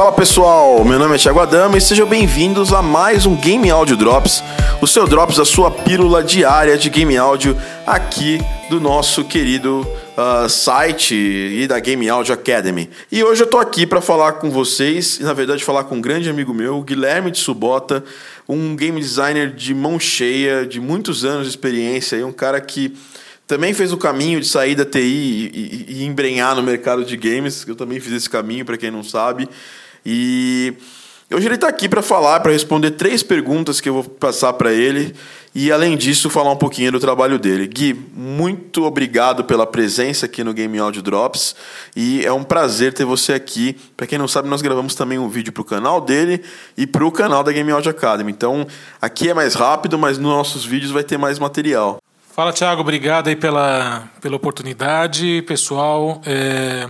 Fala pessoal, meu nome é Thiago Adama e sejam bem-vindos a mais um Game Audio Drops, o seu Drops, a sua pílula diária de game áudio aqui do nosso querido uh, site e da Game Audio Academy. E hoje eu tô aqui para falar com vocês, e na verdade falar com um grande amigo meu, Guilherme de Subota, um game designer de mão cheia, de muitos anos de experiência, e um cara que também fez o caminho de sair da TI e, e, e embrenhar no mercado de games. Eu também fiz esse caminho, para quem não sabe. E hoje ele está aqui para falar, para responder três perguntas que eu vou passar para ele e, além disso, falar um pouquinho do trabalho dele. Gui, muito obrigado pela presença aqui no Game Audio Drops e é um prazer ter você aqui. Para quem não sabe, nós gravamos também um vídeo para o canal dele e para o canal da Game Audio Academy. Então, aqui é mais rápido, mas nos nossos vídeos vai ter mais material. Fala, Thiago. Obrigado aí pela, pela oportunidade. Pessoal, é...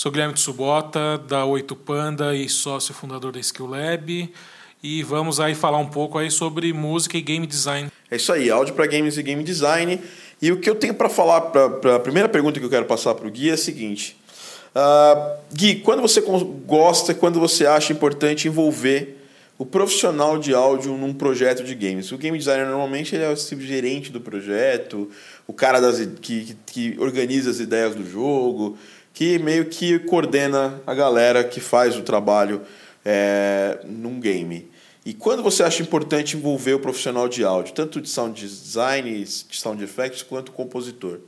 Sou Guilherme Tsubota, da Oito Panda e sócio fundador da Skill Lab. E vamos aí falar um pouco aí sobre música e game design. É isso aí, áudio para games e game design. E o que eu tenho para falar, para a primeira pergunta que eu quero passar para o Gui é a seguinte. Uh, Gui, quando você gosta, quando você acha importante envolver o profissional de áudio num projeto de games? O game designer normalmente ele é o tipo gerente do projeto, o cara das, que, que organiza as ideias do jogo, que meio que coordena a galera que faz o trabalho é, num game. E quando você acha importante envolver o profissional de áudio, tanto de sound design, de sound effects, quanto compositor?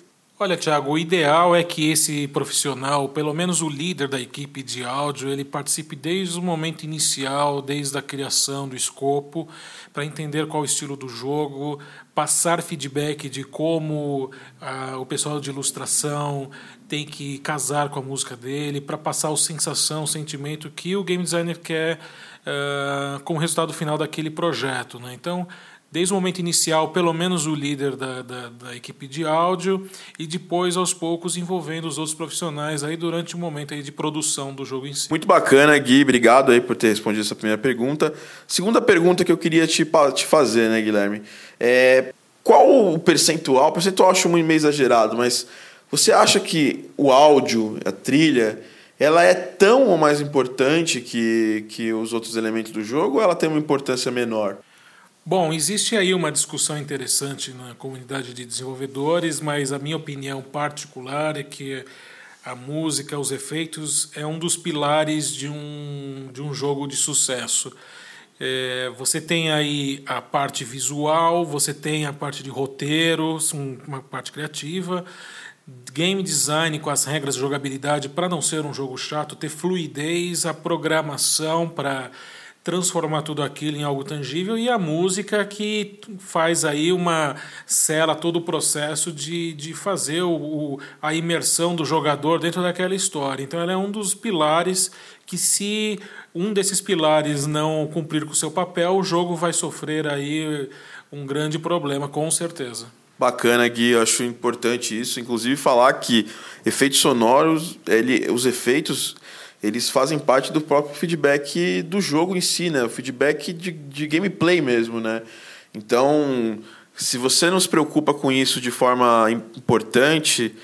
Olha, Thiago, o ideal é que esse profissional, pelo menos o líder da equipe de áudio, ele participe desde o momento inicial, desde a criação do escopo, para entender qual o estilo do jogo, passar feedback de como ah, o pessoal de ilustração tem que casar com a música dele, para passar a sensação, o sentimento que o game designer quer uh, com o resultado final daquele projeto. Né? Então, desde o momento inicial, pelo menos o líder da, da, da, equipe de áudio, e depois, aos poucos, envolvendo os outros profissionais aí durante o momento aí de produção do jogo em si. Muito bacana, Gui. Obrigado aí por ter respondido essa primeira pergunta. Segunda pergunta que eu queria te, te fazer, né, Guilherme? É, qual o percentual? O percentual eu acho muito meio exagerado, mas você acha que o áudio, a trilha, ela é tão ou mais importante que, que os outros elementos do jogo ou ela tem uma importância menor? Bom, existe aí uma discussão interessante na comunidade de desenvolvedores, mas a minha opinião particular é que a música, os efeitos, é um dos pilares de um, de um jogo de sucesso. É, você tem aí a parte visual, você tem a parte de roteiro, uma parte criativa, game design com as regras de jogabilidade para não ser um jogo chato, ter fluidez, a programação para transformar tudo aquilo em algo tangível e a música que faz aí uma cela todo o processo de, de fazer o, o, a imersão do jogador dentro daquela história. Então ela é um dos pilares que se um desses pilares não cumprir com o seu papel, o jogo vai sofrer aí um grande problema, com certeza. Bacana, Gui, eu acho importante isso. Inclusive falar que efeitos sonoros, ele, os efeitos, eles fazem parte do próprio feedback do jogo em si, né? O feedback de, de gameplay mesmo, né? Então, se você não se preocupa com isso de forma importante,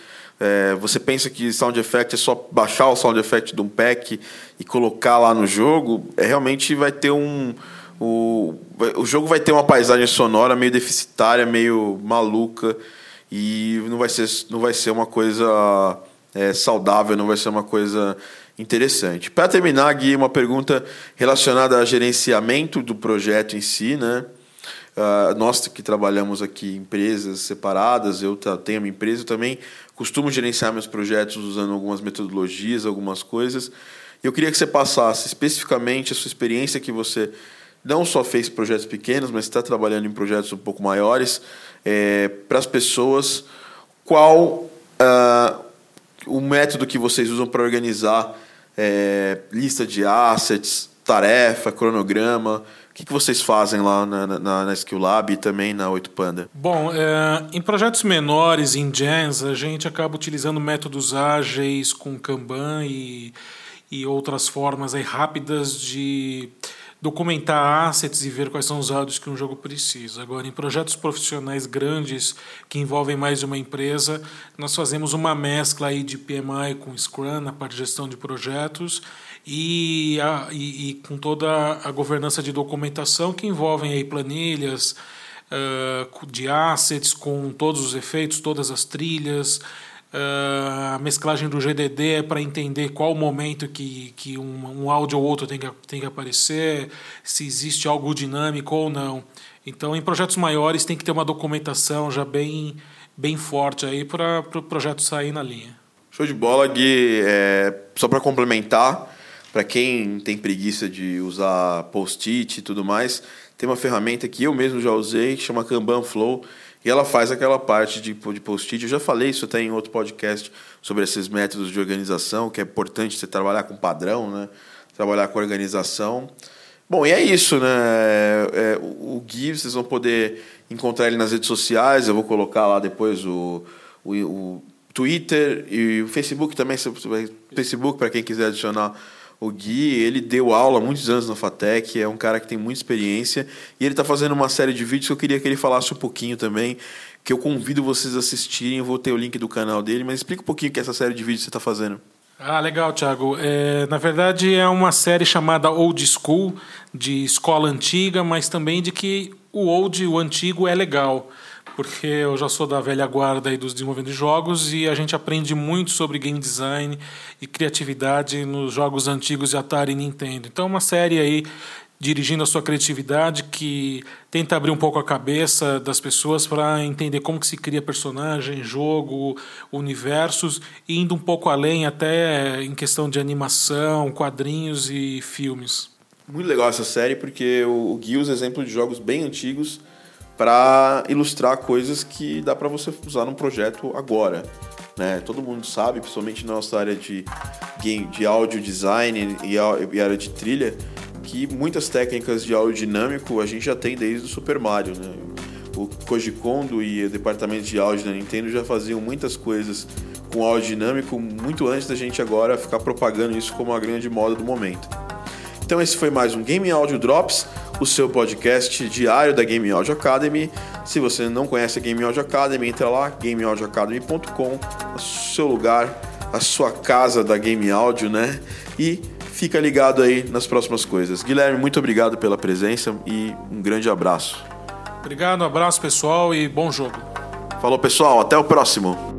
é, você pensa que sound effect é só baixar o sound effect de um pack e colocar lá no jogo, é, realmente vai ter um o, o jogo vai ter uma paisagem sonora meio deficitária, meio maluca e não vai ser, não vai ser uma coisa é, saudável, não vai ser uma coisa interessante. Para terminar, Gui, uma pergunta relacionada a gerenciamento do projeto em si, né? Uh, nós que trabalhamos aqui em empresas separadas, eu tenho minha empresa, eu também costumo gerenciar meus projetos usando algumas metodologias, algumas coisas. Eu queria que você passasse especificamente a sua experiência que você não só fez projetos pequenos, mas está trabalhando em projetos um pouco maiores, é, para as pessoas, qual uh, o método que vocês usam para organizar é, lista de assets, tarefa, cronograma, o que, que vocês fazem lá na, na, na Skill Lab e também na 8 Panda? Bom, é, em projetos menores, em Jams, a gente acaba utilizando métodos ágeis com Kanban e, e outras formas aí rápidas de documentar assets e ver quais são os áudios que um jogo precisa. Agora, em projetos profissionais grandes que envolvem mais de uma empresa, nós fazemos uma mescla aí de PMI com Scrum na parte de gestão de projetos e, a, e, e com toda a governança de documentação que envolvem aí planilhas uh, de assets com todos os efeitos, todas as trilhas, Uh, a mesclagem do GDD é para entender qual o momento que, que um, um áudio ou outro tem que, tem que aparecer, se existe algo dinâmico ou não. Então, em projetos maiores, tem que ter uma documentação já bem, bem forte aí para o pro projeto sair na linha. Show de bola, Gui. É, só para complementar, para quem tem preguiça de usar post-it e tudo mais, tem uma ferramenta que eu mesmo já usei, que chama Kanban Flow e ela faz aquela parte de, de post-it. Eu já falei isso até em outro podcast sobre esses métodos de organização, que é importante você trabalhar com padrão, né? trabalhar com organização. Bom, e é isso, né? É, é, o Gui, vocês vão poder encontrar ele nas redes sociais. Eu vou colocar lá depois o, o, o Twitter e o Facebook também. Facebook, para quem quiser adicionar o Gui, ele deu aula há muitos anos na FATEC, é um cara que tem muita experiência e ele está fazendo uma série de vídeos que eu queria que ele falasse um pouquinho também, que eu convido vocês a assistirem, eu vou ter o link do canal dele, mas explica um pouquinho que é essa série de vídeos você está fazendo. Ah, legal, Thiago. É, na verdade, é uma série chamada Old School, de escola antiga, mas também de que o old, o antigo, é legal porque eu já sou da velha guarda aí dos desenvolvedores de jogos e a gente aprende muito sobre game design e criatividade nos jogos antigos de Atari e Nintendo. Então, uma série aí dirigindo a sua criatividade que tenta abrir um pouco a cabeça das pessoas para entender como que se cria personagem, jogo, universos e indo um pouco além até em questão de animação, quadrinhos e filmes. Muito legal essa série porque o Gui usa exemplos de jogos bem antigos para ilustrar coisas que dá para você usar num projeto agora. Né? Todo mundo sabe, principalmente na nossa área de, game, de áudio design e, e área de trilha, que muitas técnicas de áudio dinâmico a gente já tem desde o Super Mario. Né? O Koji Kondo e o departamento de áudio da Nintendo já faziam muitas coisas com áudio dinâmico muito antes da gente agora ficar propagando isso como a grande moda do momento. Então esse foi mais um Game Audio Drops o seu podcast diário da Game Audio Academy. Se você não conhece a Game Audio Academy, entra lá, gameaudioacademy.com, o seu lugar, a sua casa da Game Audio, né? E fica ligado aí nas próximas coisas. Guilherme, muito obrigado pela presença e um grande abraço. Obrigado, um abraço pessoal e bom jogo. Falou pessoal, até o próximo.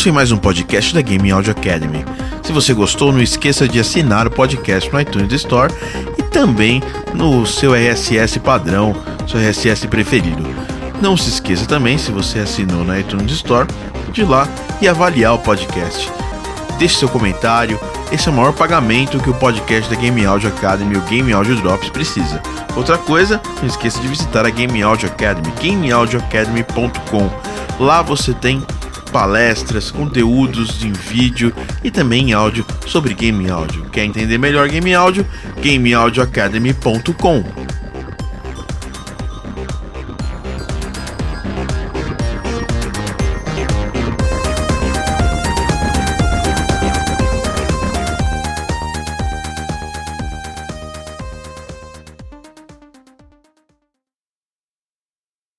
Esse foi mais um podcast da Game Audio Academy. Se você gostou, não esqueça de assinar o podcast no iTunes Store e também no seu RSS padrão, seu RSS preferido. Não se esqueça também, se você assinou no iTunes Store, de ir lá e avaliar o podcast. Deixe seu comentário, esse é o maior pagamento que o podcast da Game Audio Academy, o Game Audio Drops, precisa. Outra coisa, não esqueça de visitar a Game Audio Academy, gameaudioacademy.com. Lá você tem palestras, conteúdos em vídeo e também em áudio sobre game áudio. Quer entender melhor game áudio? gameaudioacademy.com